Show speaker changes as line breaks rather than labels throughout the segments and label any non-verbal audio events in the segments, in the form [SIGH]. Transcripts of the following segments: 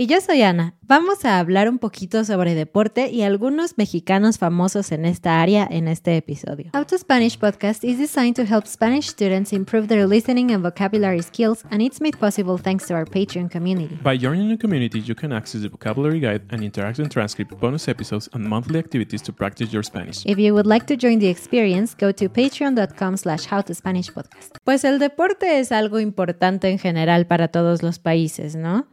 Y yo soy Ana. Vamos a hablar un poquito sobre deporte y algunos mexicanos famosos en esta área en este episodio. How to Spanish podcast is designed to help Spanish students improve their listening and vocabulary skills, and it's made possible thanks to our Patreon community.
By joining the community, you can access the vocabulary guide and interactive transcript, bonus episodes, and monthly activities to practice your Spanish.
If you would like to join the experience, go to patreon.com slash howtospanishpodcast. Pues el deporte es algo importante en general para todos los países, ¿no?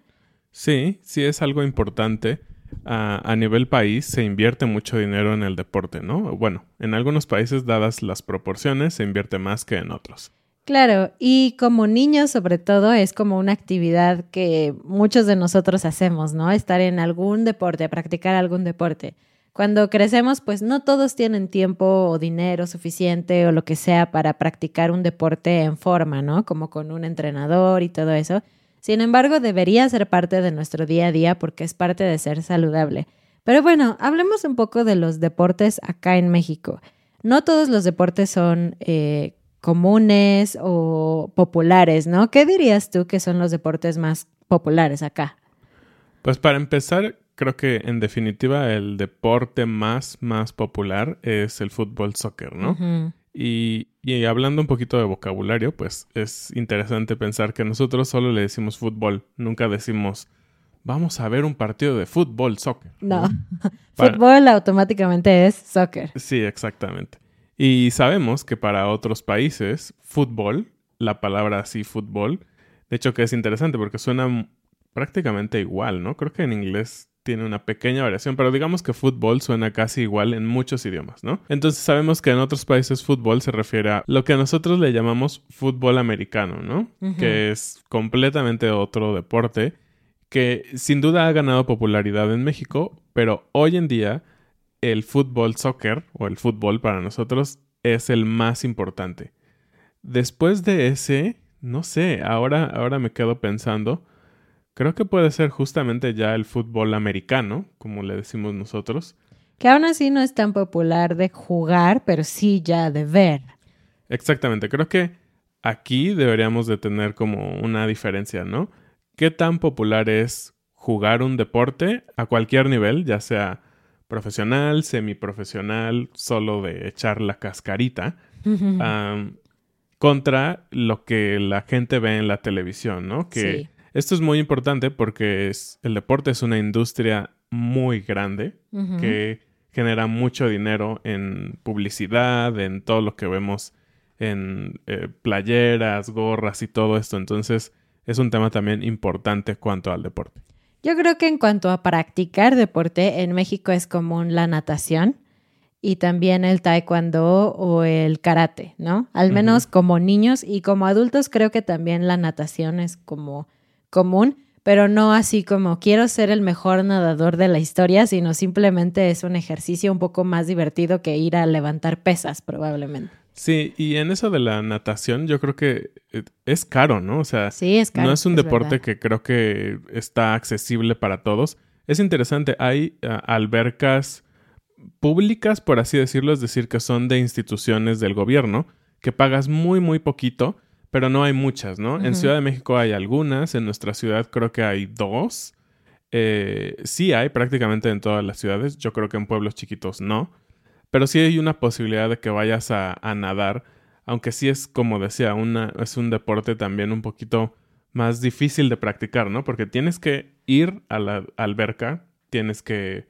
Sí, sí es algo importante. Ah, a nivel país se invierte mucho dinero en el deporte, ¿no? Bueno, en algunos países, dadas las proporciones, se invierte más que en otros.
Claro, y como niños sobre todo es como una actividad que muchos de nosotros hacemos, ¿no? Estar en algún deporte, practicar algún deporte. Cuando crecemos, pues no todos tienen tiempo o dinero suficiente o lo que sea para practicar un deporte en forma, ¿no? Como con un entrenador y todo eso. Sin embargo, debería ser parte de nuestro día a día porque es parte de ser saludable. Pero bueno, hablemos un poco de los deportes acá en México. No todos los deportes son eh, comunes o populares, ¿no? ¿Qué dirías tú que son los deportes más populares acá?
Pues para empezar, creo que en definitiva el deporte más, más popular es el fútbol soccer, ¿no? Y, hablando un poquito de vocabulario, pues es interesante pensar que nosotros solo le decimos fútbol, nunca decimos vamos a ver un partido de fútbol, soccer.
No, [LAUGHS] fútbol automáticamente es soccer.
Sí, exactamente. Y sabemos que para otros países, fútbol, la palabra así fútbol, de hecho que es interesante porque suena prácticamente igual, ¿no? Creo que en inglés tiene una pequeña variación, pero digamos que fútbol suena casi igual en muchos idiomas, ¿no? Entonces sabemos que en otros países fútbol se refiere a lo que nosotros le llamamos fútbol americano, ¿no? Que es completamente otro deporte que sin duda ha ganado popularidad en México, pero hoy en día el fútbol soccer o el fútbol para nosotros es el más importante. Después de ese, no sé, ahora, ahora me quedo pensando, Creo que puede ser justamente ya el fútbol americano, como le decimos nosotros.
Que aún así no es tan popular de jugar, pero sí ya de ver.
Exactamente, creo que aquí deberíamos de tener como una diferencia, ¿no? ¿Qué tan popular es jugar un deporte a cualquier nivel, ya sea profesional, semiprofesional, solo de echar la cascarita, contra lo que la gente ve en la televisión, ¿no? Que esto es muy importante porque es, el deporte es una industria muy grande que genera mucho dinero en publicidad, en todo lo que vemos en eh, playeras, gorras y todo esto. Entonces es un tema también importante cuanto al deporte.
Yo creo que en cuanto a practicar deporte, en México es común la natación y también el taekwondo o el karate, ¿no? Al menos como niños y como adultos creo que también la natación es como común, pero no así como quiero ser el mejor nadador de la historia, sino simplemente es un ejercicio un poco más divertido que ir a levantar pesas probablemente.
Sí, y en eso de la natación yo creo que eh, es caro, ¿no? O sea,
Sí, es caro,
no es un
es
deporte
verdad.
que creo que está accesible para todos. Es interesante, hay ah, albercas públicas, por así decirlo, es decir, que son de instituciones del gobierno, que pagas muy, muy poquito, pero no hay muchas, ¿no? En. Ciudad de México hay algunas, en nuestra ciudad creo que hay dos. Eh, sí hay prácticamente en todas las ciudades, yo creo que en pueblos chiquitos no, pero sí hay una posibilidad de que vayas a, a nadar, aunque sí es, como decía, una, es un deporte también un poquito más difícil de practicar, ¿no? Porque tienes que ir a la alberca, tienes que,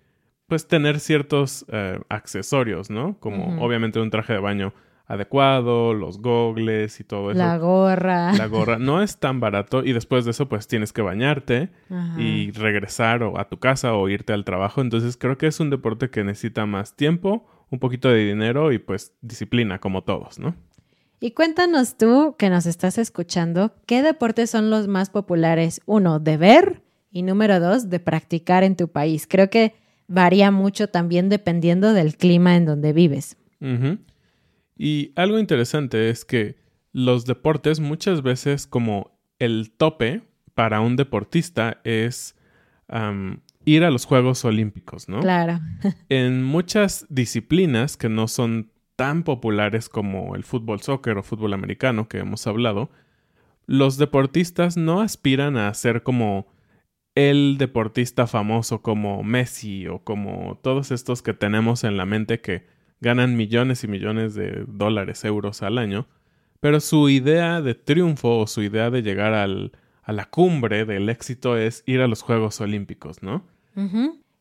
pues, tener ciertos eh, accesorios, ¿no? Como obviamente un traje de baño adecuado, los gogles y todo eso.
La gorra.
La gorra no es tan barato y después de eso pues tienes que bañarte
Ajá.
y regresar o a tu casa o irte al trabajo. Entonces creo que es un deporte que necesita más tiempo, un poquito de dinero y pues disciplina como todos, ¿no?
Y cuéntanos tú, que nos estás escuchando, ¿qué deportes son los más populares? Uno, de ver y número dos, de practicar en tu país. Creo que varía mucho también dependiendo del clima en donde vives.
Y algo interesante es que los deportes muchas veces como el tope para un deportista es ir a los Juegos Olímpicos, ¿no?
Claro. [LAUGHS]
en muchas disciplinas que no son tan populares como el fútbol soccer o fútbol americano que hemos hablado, los deportistas no aspiran a ser como el deportista famoso como Messi o como todos estos que tenemos en la mente que ganan millones y millones de dólares, euros al año, pero su idea de triunfo o su idea de llegar al, a la cumbre del éxito es ir a los Juegos Olímpicos, ¿no?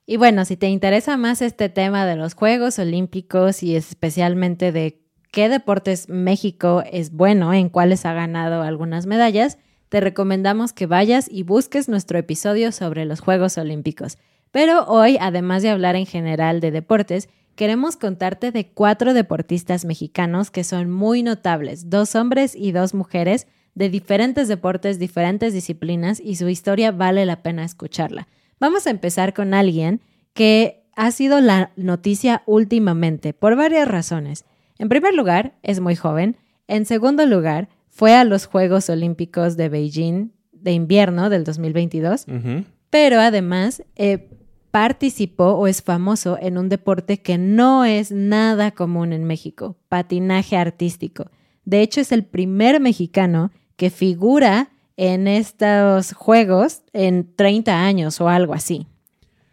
Y bueno, si te interesa más este tema de los Juegos Olímpicos y especialmente de qué deportes México es bueno, en cuáles ha ganado algunas medallas, te recomendamos que vayas y busques nuestro episodio sobre los Juegos Olímpicos. Pero hoy, además de hablar en general de deportes, queremos contarte de cuatro deportistas mexicanos que son muy notables, dos hombres y dos mujeres de diferentes deportes, diferentes disciplinas y su historia vale la pena escucharla. Vamos a empezar con alguien que ha sido la noticia últimamente por varias razones. En primer lugar, es muy joven. En segundo lugar, fue a los Juegos Olímpicos de Beijing de invierno del 2022,
Ujú.
pero además eh, participó o es famoso en un deporte que no es nada común en México, patinaje artístico. De hecho, es el primer mexicano que figura en estos juegos en 30 años o algo así.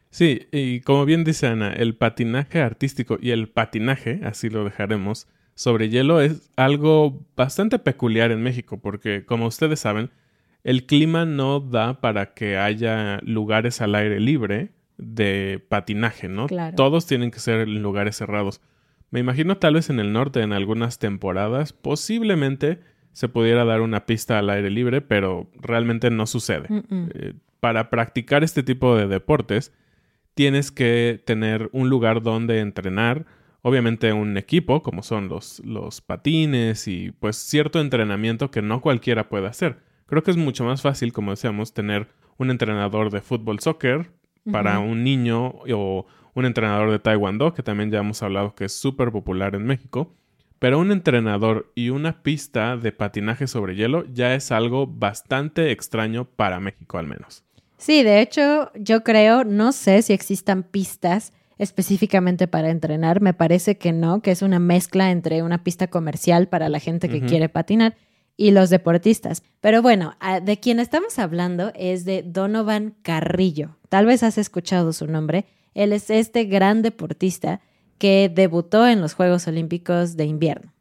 Sí, y como bien dice Ana, el patinaje artístico y el patinaje, así lo dejaremos, sobre hielo es algo bastante peculiar en México, porque como ustedes saben, el clima no da para que haya lugares al aire libre de patinaje, ¿no?
Claro.
Todos tienen que ser en lugares cerrados. Me imagino tal vez en el norte en algunas temporadas, posiblemente se pudiera dar una pista al aire libre, pero realmente no sucede.
Mm-mm.
Eh, para practicar este tipo de deportes, tienes que tener un lugar donde entrenar, obviamente un equipo, como son los, los patines y pues cierto entrenamiento que no cualquiera puede hacer. Creo que es mucho más fácil, como decíamos, tener un entrenador de fútbol soccer para un niño o un entrenador de taekwondo, que también ya hemos hablado que es súper popular en México. Pero un entrenador y una pista de patinaje sobre hielo ya es algo bastante extraño para México al menos.
Sí, de hecho, yo creo, no sé si existan pistas específicamente para entrenar. Me parece que no, que es una mezcla entre una pista comercial para la gente que quiere patinar y los deportistas. Pero bueno, de quien estamos hablando es de Donovan Carrillo. Tal vez has escuchado su nombre. Él es este gran deportista que debutó en los Juegos Olímpicos de invierno.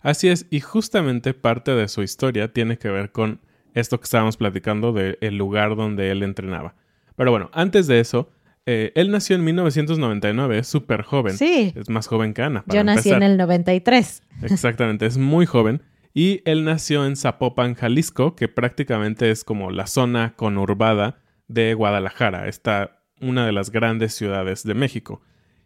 Así es, y justamente parte de su historia tiene que ver con esto que estábamos platicando del lugar donde él entrenaba. Pero bueno, antes de eso, eh, él nació en 1999, es súper joven.
Sí.
Es más joven que Ana. para
Yo nací
empezar.
en el 93.
Exactamente, es muy joven. Y él nació en Zapopan, Jalisco, que prácticamente es como la zona conurbada de Guadalajara, esta una de las grandes ciudades de México.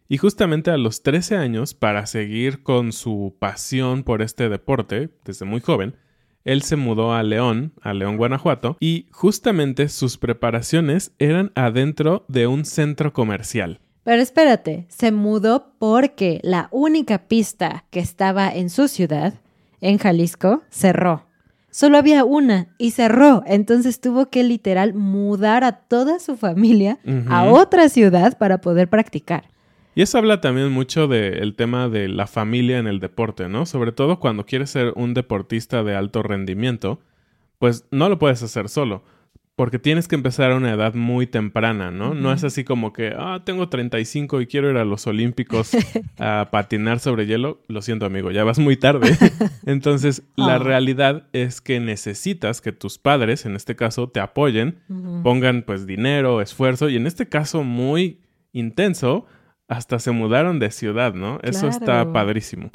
Y justamente a los 13 años, para seguir con su pasión por este deporte, desde muy joven, él se mudó a León, a León, Guanajuato, y justamente sus preparaciones eran adentro de un centro comercial.
Pero espérate, se mudó porque la única pista que estaba en su ciudad, en Jalisco, cerró. Solo había una y cerró, entonces tuvo que literal mudar a toda su familia a otra ciudad para poder practicar.
Y eso habla también mucho del tema de la familia en el deporte, ¿no? Sobre todo cuando quieres ser un deportista de alto rendimiento, pues no lo puedes hacer solo, porque tienes que empezar a una edad muy temprana, ¿no? No es así como que, ah, tengo 35 y quiero ir a los Olímpicos [LAUGHS] a patinar sobre hielo. Lo siento, amigo, ya vas muy tarde. [LAUGHS] Entonces, la ah. realidad es que necesitas que tus padres, en este caso, te apoyen, pongan pues dinero, esfuerzo y en este caso muy intenso, hasta se mudaron de ciudad, ¿no? Eso está padrísimo.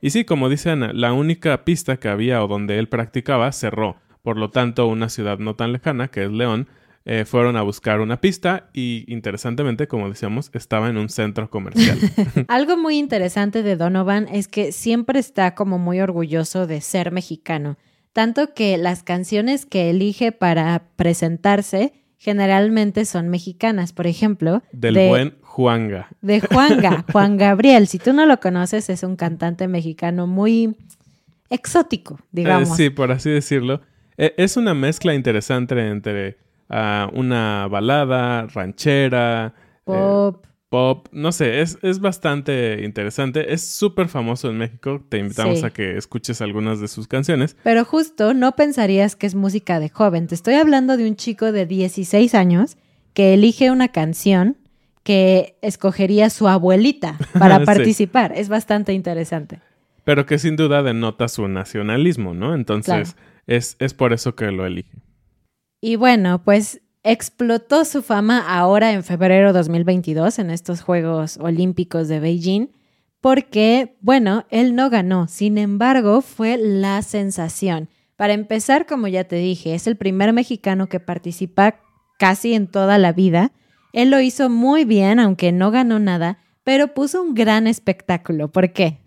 Y sí, como dicen, la única pista que había o donde él practicaba cerró. Por lo tanto, una ciudad no tan lejana, que es León, eh, fueron a buscar una pista y interesantemente, como decíamos, estaba en un centro comercial. [LAUGHS]
Algo muy interesante de Donovan es que siempre está como muy orgulloso de ser mexicano, tanto que las canciones que elige para presentarse generalmente son mexicanas, por ejemplo.
Del buen Juanga.
De Juanga, [LAUGHS] Juan Gabriel. Si tú no lo conoces, es un cantante mexicano muy exótico, digamos.
Eh, sí, por así decirlo. Eh, es una mezcla interesante entre ah, una balada, ranchera,
eh, pop.
pop, no sé, es, es bastante interesante. Es súper famoso en México. Te invitamos a que escuches algunas de sus canciones.
Pero justo no pensarías que es música de joven. Te estoy hablando de un chico de 16 años que elige una canción que escogería su abuelita para [LAUGHS] participar. Es bastante interesante.
Pero que sin duda denota su nacionalismo, ¿no? Entonces, es, es por eso que lo elige.
Y bueno, pues explotó su fama ahora en febrero 2022 en estos Juegos Olímpicos de Beijing, porque, bueno, él no ganó, sin embargo, fue la sensación. Para empezar, como ya te dije, es el primer mexicano que participa casi en toda la vida él lo hizo muy bien, aunque no ganó nada, pero puso un gran espectáculo. ¿Por qué?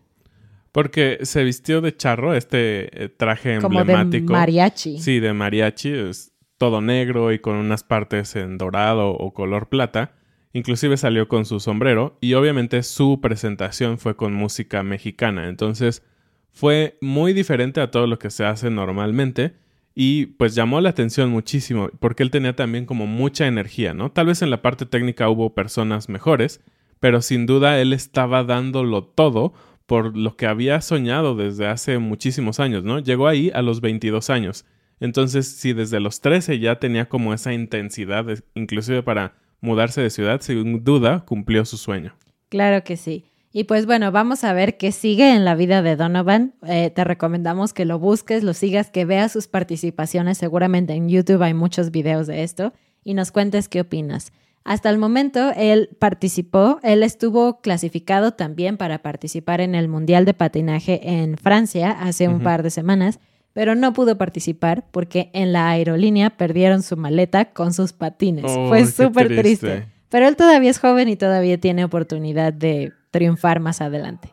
Porque se vistió de charro, este eh, traje emblemático.
De mariachi.
Sí, de mariachi. Es todo negro y con unas partes en dorado o color plata. Inclusive salió con su sombrero y obviamente su presentación fue con música mexicana. Entonces fue muy diferente a todo lo que se hace normalmente y pues llamó la atención muchísimo porque él tenía también como mucha energía, ¿no? Tal vez en la parte técnica hubo personas mejores, pero sin duda él estaba dándolo todo por lo que había soñado desde hace muchísimos años, ¿no? Llegó ahí a los 22 años. Entonces, si desde los 13 ya tenía como esa intensidad, inclusive para mudarse de ciudad, sin duda cumplió su sueño.
Claro que sí. Y pues bueno, vamos a ver qué sigue en la vida de Donovan. Eh, te recomendamos que lo busques, lo sigas, que veas sus participaciones. Seguramente en YouTube hay muchos videos de esto y nos cuentes qué opinas. Hasta el momento él participó, él estuvo clasificado también para participar en el Mundial de Patinaje en Francia hace un par de semanas, pero no pudo participar porque en la aerolínea perdieron su maleta con sus patines. Fue súper triste. Pero él todavía es joven y todavía tiene oportunidad de triunfar más adelante.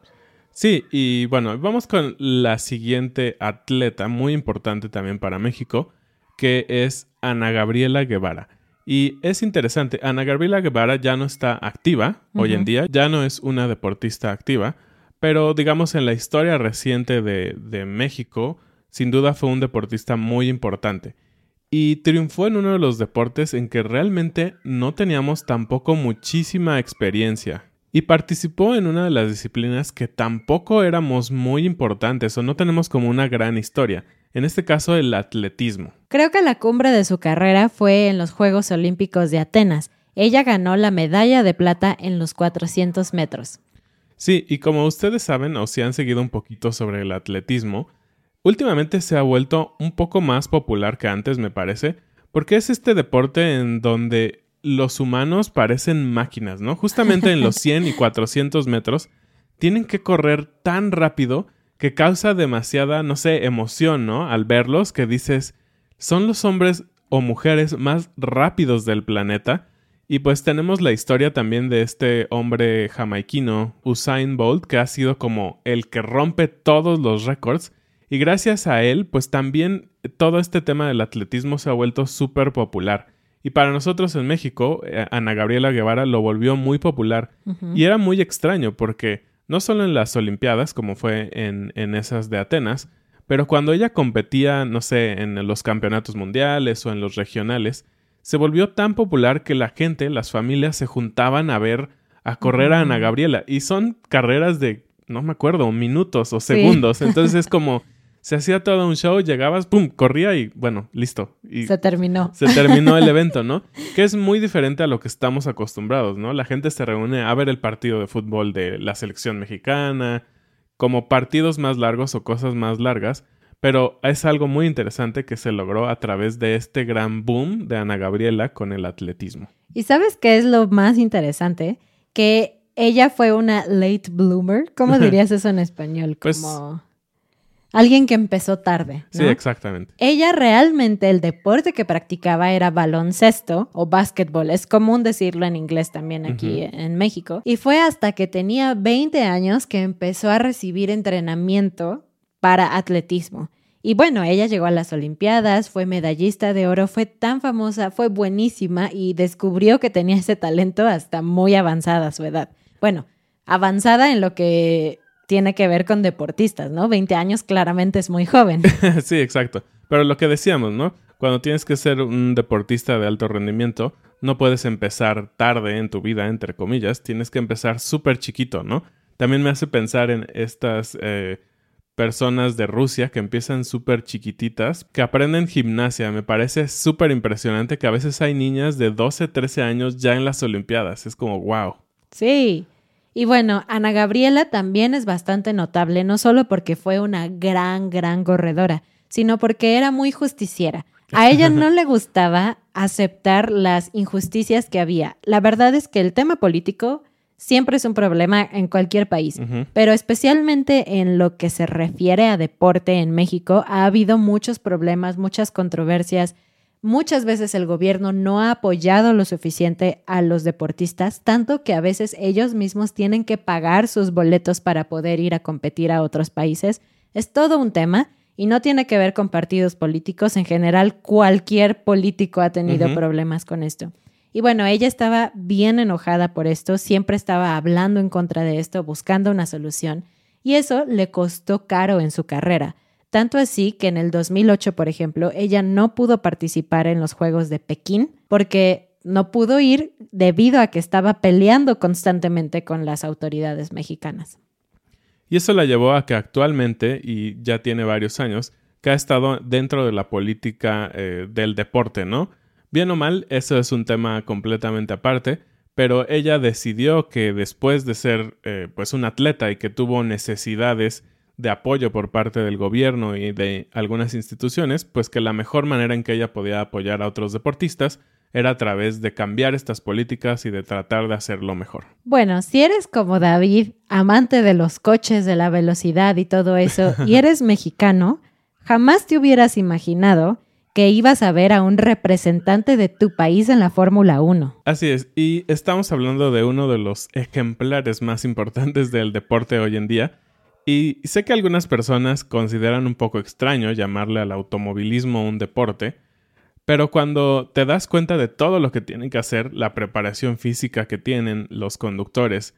Sí, y bueno, vamos con la siguiente atleta muy importante también para México, que es Ana Gabriela Guevara. Y es interesante, Ana Gabriela Guevara ya no está activa hoy en día, ya no es una deportista activa, pero digamos en la historia reciente de, de México, sin duda fue un deportista muy importante. Y triunfó en uno de los deportes en que realmente no teníamos tampoco muchísima experiencia. Y participó en una de las disciplinas que tampoco éramos muy importantes o no tenemos como una gran historia, en este caso el atletismo.
Creo que la cumbre de su carrera fue en los Juegos Olímpicos de Atenas. Ella ganó la medalla de plata en los 400 metros.
Sí, y como ustedes saben o si han seguido un poquito sobre el atletismo, últimamente se ha vuelto un poco más popular que antes, me parece, porque es este deporte en donde los humanos parecen máquinas, ¿no? Justamente en los [LAUGHS] 100 y 400 metros tienen que correr tan rápido que causa demasiada, no sé, emoción, ¿no? Al verlos, que dices, son los hombres o mujeres más rápidos del planeta. Y pues tenemos la historia también de este hombre jamaiquino, Usain Bolt, que ha sido como el que rompe todos los récords. Y gracias a él, pues también todo este tema del atletismo se ha vuelto súper popular. Y para nosotros en México, eh, Ana Gabriela Guevara lo volvió muy popular. Y era muy extraño porque no solo en las Olimpiadas, como fue en, en esas de Atenas, pero cuando ella competía, no sé, en los campeonatos mundiales o en los regionales, se volvió tan popular que la gente, las familias, se juntaban a ver, a correr a Ana Gabriela. Y son carreras de, no me acuerdo, minutos o segundos. [LAUGHS] Entonces es como, se hacía todo un show, llegabas, pum, corría y bueno, listo. Y
se terminó.
Se terminó el evento, ¿no? Que es muy diferente a lo que estamos acostumbrados, ¿no? La gente se reúne a ver el partido de fútbol de la selección mexicana, como partidos más largos o cosas más largas, pero es algo muy interesante que se logró a través de este gran boom de Ana Gabriela con el atletismo.
¿Y sabes qué es lo más interesante? Que ella fue una late bloomer. ¿Cómo dirías eso en español?
Pues
Como alguien que empezó tarde. ¿no?
Sí, exactamente.
Ella realmente el deporte que practicaba era baloncesto o básquetbol. Es común decirlo en inglés también aquí en México. Y fue hasta que tenía 20 años que empezó a recibir entrenamiento para atletismo. Y bueno, ella llegó a las Olimpiadas, fue medallista de oro, fue tan famosa, fue buenísima y descubrió que tenía ese talento hasta muy avanzada a su edad. Bueno, avanzada en lo que tiene que ver con deportistas, ¿no? 20 años claramente es muy joven. [LAUGHS]
sí, exacto. Pero lo que decíamos, ¿no? Cuando tienes que ser un deportista de alto rendimiento, no puedes empezar tarde en tu vida, entre comillas, tienes que empezar súper chiquito, ¿no? También me hace pensar en estas eh, personas de Rusia que empiezan súper chiquititas, que aprenden gimnasia. Me parece súper impresionante que a veces hay niñas de 12, 13 años ya en las Olimpiadas. Es como, wow.
Sí. Y bueno, Ana Gabriela también es bastante notable, no solo porque fue una gran, gran corredora, sino porque era muy justiciera. A ella no le gustaba aceptar las injusticias que había. La verdad es que el tema político siempre es un problema en cualquier país, pero especialmente en lo que se refiere a deporte en México, ha habido muchos problemas, muchas controversias. Muchas veces el gobierno no ha apoyado lo suficiente a los deportistas, tanto que a veces ellos mismos tienen que pagar sus boletos para poder ir a competir a otros países. Es todo un tema y no tiene que ver con partidos políticos. En general, cualquier político ha tenido problemas con esto. Y bueno, ella estaba bien enojada por esto, siempre estaba hablando en contra de esto, buscando una solución, y eso le costó caro en su carrera. Tanto así que en el 2008, por ejemplo, ella no pudo participar en los Juegos de Pekín porque no pudo ir debido a que estaba peleando constantemente con las autoridades mexicanas.
Y eso la llevó a que actualmente, y ya tiene varios años, que ha estado dentro de la política eh, del deporte, ¿no? Bien o mal, eso es un tema completamente aparte, pero ella decidió que después de ser eh, pues un atleta y que tuvo necesidades de apoyo por parte del gobierno y de algunas instituciones, pues que la mejor manera en que ella podía apoyar a otros deportistas era a través de cambiar estas políticas y de tratar de hacerlo mejor.
Bueno, si eres como David, amante de los coches, de la velocidad y todo eso, y [LAUGHS] eres mexicano, jamás te hubieras imaginado que ibas a ver a un representante de tu país en la Fórmula 1.
Así es, y estamos hablando de uno de los ejemplares más importantes del deporte hoy en día. Y sé que algunas personas consideran un poco extraño llamarle al automovilismo un deporte, pero cuando te das cuenta de todo lo que tienen que hacer, la preparación física que tienen los conductores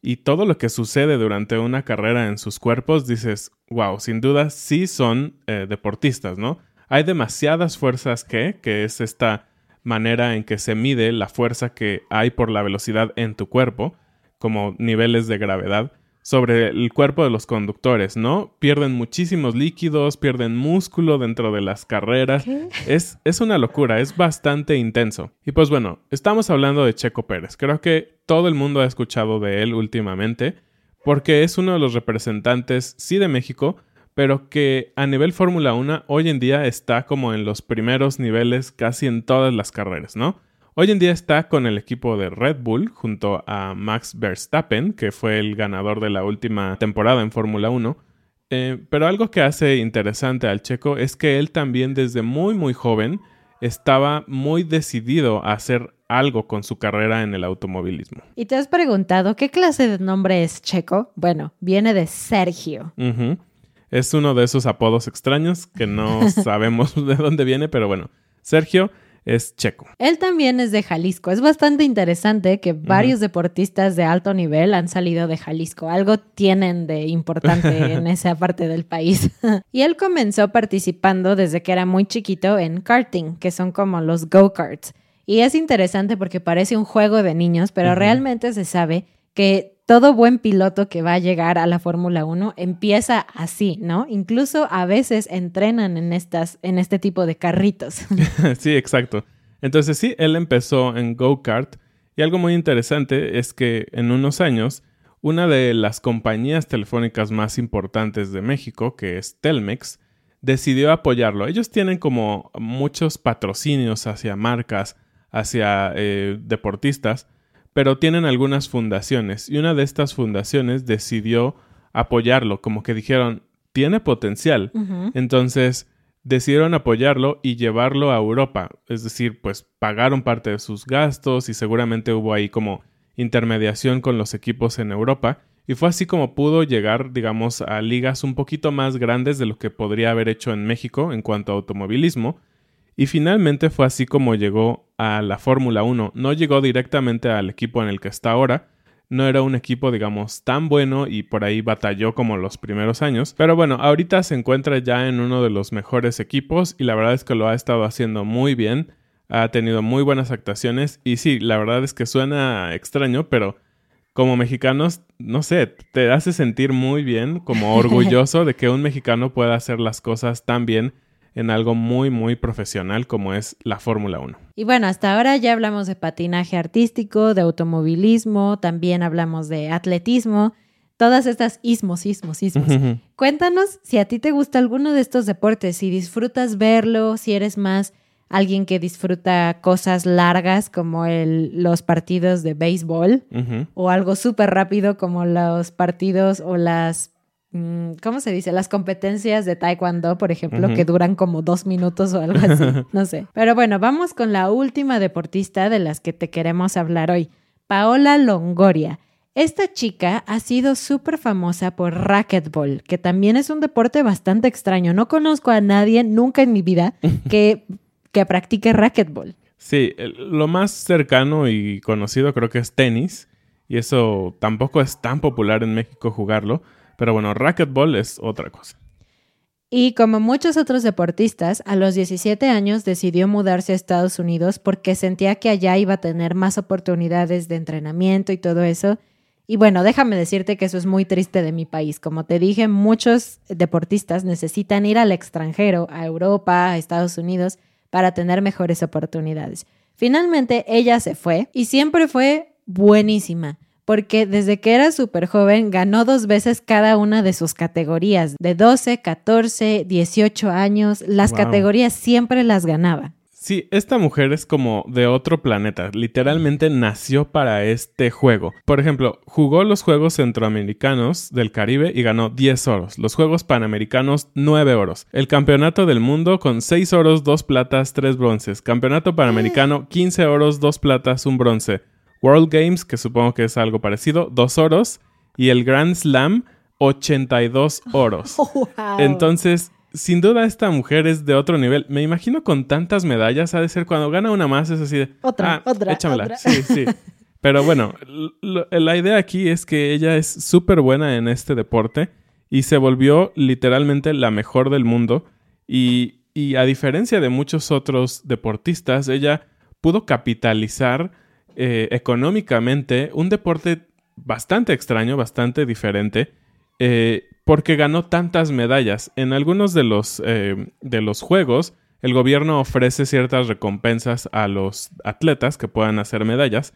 y todo lo que sucede durante una carrera en sus cuerpos, dices, wow, sin duda sí son eh, deportistas, ¿no? Hay demasiadas fuerzas que, que es esta manera en que se mide la fuerza que hay por la velocidad en tu cuerpo, como niveles de gravedad, sobre el cuerpo de los conductores, ¿no? Pierden muchísimos líquidos, pierden músculo dentro de las carreras. Es, es una locura, es bastante intenso. Y pues bueno, estamos hablando de Checo Pérez. Creo que todo el mundo ha escuchado de él últimamente, porque es uno de los representantes, sí, de México, pero que a nivel Fórmula 1 hoy en día está como en los primeros niveles casi en todas las carreras, ¿no? Hoy en día está con el equipo de Red Bull junto a Max Verstappen, que fue el ganador de la última temporada en Fórmula 1. Eh, pero algo que hace interesante al checo es que él también desde muy muy joven estaba muy decidido a hacer algo con su carrera en el automovilismo.
¿Y te has preguntado qué clase de nombre es Checo? Bueno, viene de Sergio.
Es uno de esos apodos extraños que no [LAUGHS] sabemos de dónde viene, pero bueno, Sergio es checo.
Él también es de Jalisco. Es bastante interesante que varios deportistas de alto nivel han salido de Jalisco. Algo tienen de importante [LAUGHS] en esa parte del país. [LAUGHS] y él comenzó participando desde que era muy chiquito en karting, que son como los go-karts. Y es interesante porque parece un juego de niños, pero realmente se sabe que todo buen piloto que va a llegar a la Fórmula 1 empieza así, ¿no? Incluso a veces entrenan en, estas, en este tipo de carritos. [LAUGHS]
sí, exacto. Entonces sí, él empezó en go-kart y algo muy interesante es que en unos años una de las compañías telefónicas más importantes de México, que es Telmex, decidió apoyarlo. Ellos tienen como muchos patrocinios hacia marcas, hacia eh, deportistas, pero tienen algunas fundaciones y una de estas fundaciones decidió apoyarlo, como que dijeron, tiene potencial. Entonces decidieron apoyarlo y llevarlo a Europa, es decir, pues pagaron parte de sus gastos y seguramente hubo ahí como intermediación con los equipos en Europa y fue así como pudo llegar, digamos, a ligas un poquito más grandes de lo que podría haber hecho en México en cuanto a automovilismo y finalmente fue así como llegó a la Fórmula 1. No llegó directamente al equipo en el que está ahora. No era un equipo, digamos, tan bueno y por ahí batalló como los primeros años. Pero bueno, ahorita se encuentra ya en uno de los mejores equipos y la verdad es que lo ha estado haciendo muy bien. Ha tenido muy buenas actuaciones y sí, la verdad es que suena extraño, pero como mexicanos, no sé, te hace sentir muy bien, como [LAUGHS] orgulloso de que un mexicano pueda hacer las cosas tan bien en algo muy, muy profesional como es la Fórmula 1.
Y bueno, hasta ahora ya hablamos de patinaje artístico, de automovilismo, también hablamos de atletismo, todas estas ismos, ismos, ismos. Cuéntanos si a ti te gusta alguno de estos deportes, si disfrutas verlo, si eres más alguien que disfruta cosas largas como el, los partidos de béisbol o algo súper rápido como los partidos o las ¿cómo se dice? Las competencias de taekwondo, por ejemplo, que duran como dos minutos o algo así, [LAUGHS] no sé. Pero bueno, vamos con la última deportista de las que te queremos hablar hoy, Paola Longoria. Esta chica ha sido súper famosa por racquetball, que también es un deporte bastante extraño. No conozco a nadie nunca en mi vida [LAUGHS] que, que practique racquetball.
Sí, lo más cercano y conocido creo que es tenis, y eso tampoco es tan popular en México jugarlo. Pero bueno, racquetball es otra cosa.
Y como muchos otros deportistas, a los 17 años decidió mudarse a Estados Unidos porque sentía que allá iba a tener más oportunidades de entrenamiento y todo eso. Y bueno, déjame decirte que eso es muy triste de mi país. Como te dije, muchos deportistas necesitan ir al extranjero, a Europa, a Estados Unidos, para tener mejores oportunidades. Finalmente, ella se fue y siempre fue buenísima porque desde que era súper joven ganó dos veces cada una de sus categorías, de 12, 14, 18 años, las categorías siempre las ganaba.
Sí, esta mujer es como de otro planeta, literalmente nació para este juego. Por ejemplo, jugó los Juegos Centroamericanos del Caribe y ganó 10 oros, los Juegos Panamericanos 9 oros, el Campeonato del Mundo con 6 oros, 2 platas, 3 bronces, Campeonato Panamericano 15 oros, 2 platas, 1 bronce, World Games, que supongo que es algo parecido, dos oros. Y el Grand Slam, 82 [LAUGHS] oros. Entonces, sin duda esta mujer es de otro nivel. Me imagino con tantas medallas, ha de ser cuando gana una más, es así de...
Otra,
ah,
otra,
échamela. Sí, sí. [LAUGHS] Pero bueno, la idea aquí es que ella es súper buena en este deporte y se volvió literalmente la mejor del mundo. Y, y a diferencia de muchos otros deportistas, ella pudo capitalizar eh, económicamente un deporte bastante extraño, bastante diferente, eh, porque ganó tantas medallas. En algunos de los, eh, de los juegos, el gobierno ofrece ciertas recompensas a los atletas que puedan hacer medallas.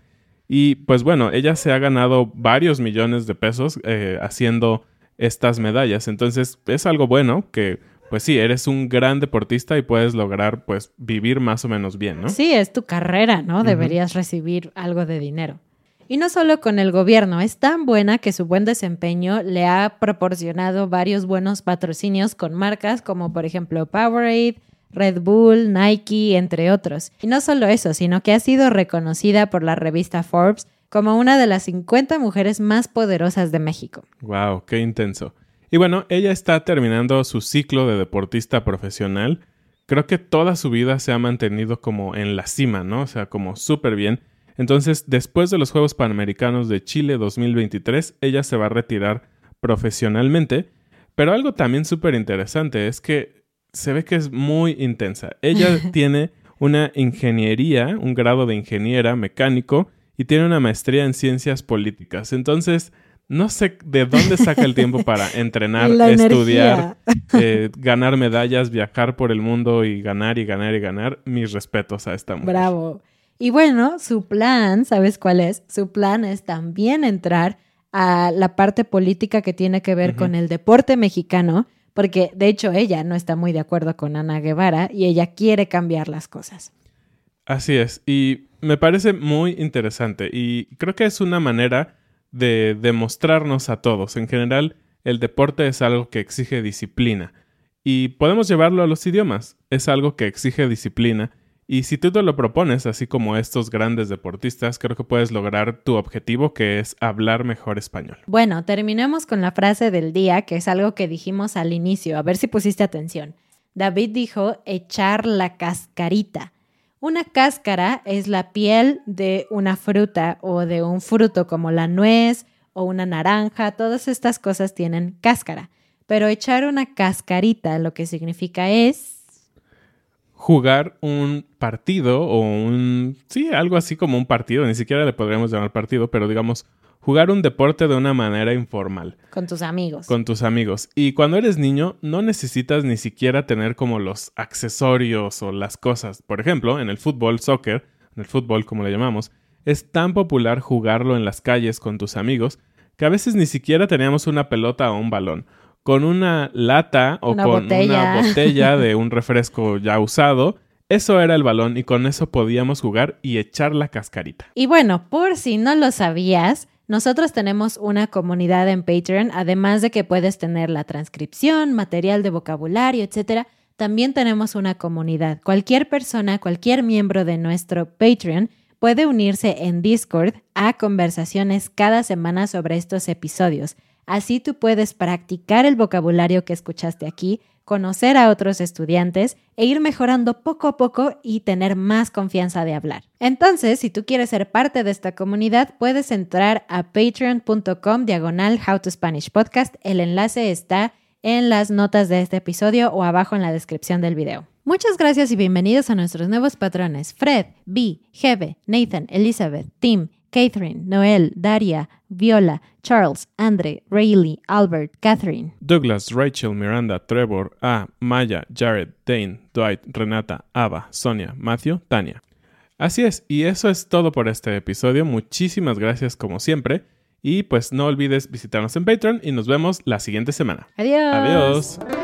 Y pues bueno, ella se ha ganado varios millones de pesos haciendo estas medallas. Entonces es algo bueno que pues sí, eres un gran deportista y puedes lograr pues vivir más o menos bien, ¿no?
Sí, es tu carrera, ¿no? Deberías recibir algo de dinero. Y no solo con el gobierno, es tan buena que su buen desempeño le ha proporcionado varios buenos patrocinios con marcas como por ejemplo Powerade, Red Bull, Nike, entre otros. Y no solo eso, sino que ha sido reconocida por la revista Forbes como una de las 50 mujeres más poderosas de México.
Wow, qué intenso. Y bueno, ella está terminando su ciclo de deportista profesional. Creo que toda su vida se ha mantenido como en la cima, ¿no? O sea, como súper bien. Entonces, después de los Juegos Panamericanos de Chile 2023, ella se va a retirar profesionalmente. Pero algo también súper interesante es que se ve que es muy intensa. Ella [LAUGHS] tiene una ingeniería, un grado de ingeniera mecánico y tiene una maestría en ciencias políticas. Entonces, no sé de dónde saca el tiempo para [LAUGHS] entrenar, estudiar, eh, ganar medallas, viajar por el mundo y ganar y ganar y ganar. Mis respetos a esta mujer.
Bravo. Y bueno, su plan, ¿sabes cuál es? Su plan es también entrar a la parte política que tiene que ver con el deporte mexicano, porque de hecho ella no está muy de acuerdo con Ana Guevara y ella quiere cambiar las cosas.
Así es, y me parece muy interesante y creo que es una manera de demostrarnos a todos. En general, el deporte es algo que exige disciplina y podemos llevarlo a los idiomas. Es algo que exige disciplina y si tú te lo propones, así como estos grandes deportistas, creo que puedes lograr tu objetivo, que es hablar mejor español.
Bueno, terminemos con la frase del día, que es algo que dijimos al inicio, a ver si pusiste atención. David dijo echar la cascarita. Una cáscara es la piel de una fruta o de un fruto como la nuez o una naranja, todas estas cosas tienen cáscara. Pero echar una cascarita lo que significa es
jugar un partido o un... Sí, algo así como un partido, ni siquiera le podríamos llamar partido, pero digamos, jugar un deporte de una manera informal.
Con tus amigos.
Con tus amigos. Y cuando eres niño, no necesitas ni siquiera tener como los accesorios o las cosas. Por ejemplo, en el fútbol, soccer, en el fútbol como le llamamos, es tan popular jugarlo en las calles con tus amigos que a veces ni siquiera teníamos una pelota o un balón. Con una lata o con una botella de un refresco ya usado, eso era el balón y con eso podíamos jugar y echar la cascarita.
Y bueno, por si no lo sabías, nosotros tenemos una comunidad en Patreon, además de que puedes tener la transcripción, material de vocabulario, etc. También tenemos una comunidad. Cualquier persona, cualquier miembro de nuestro Patreon puede unirse en Discord a conversaciones cada semana sobre estos episodios. Así tú puedes practicar el vocabulario que escuchaste aquí conocer a otros estudiantes e ir mejorando poco a poco y tener más confianza de hablar. Entonces, si tú quieres ser parte de esta comunidad, puedes entrar a patreon.com diagonal How to Spanish Podcast. El enlace está en las notas de este episodio o abajo en la descripción del video. Muchas gracias y bienvenidos a nuestros nuevos patrones Fred, B, Hebe, Nathan, Elizabeth, Tim, Catherine, Noel, Daria, Viola, Charles, Andre, Rayleigh, Albert, Catherine.
Douglas, Rachel, Miranda, Trevor, A, Maya, Jared, Dane, Dwight, Renata, Ava, Sonia, Matthew, Tania. Así es, y eso es todo por este episodio. Muchísimas gracias como siempre. Y pues no olvides visitarnos en Patreon y nos vemos la siguiente semana.
Adiós.
Adiós.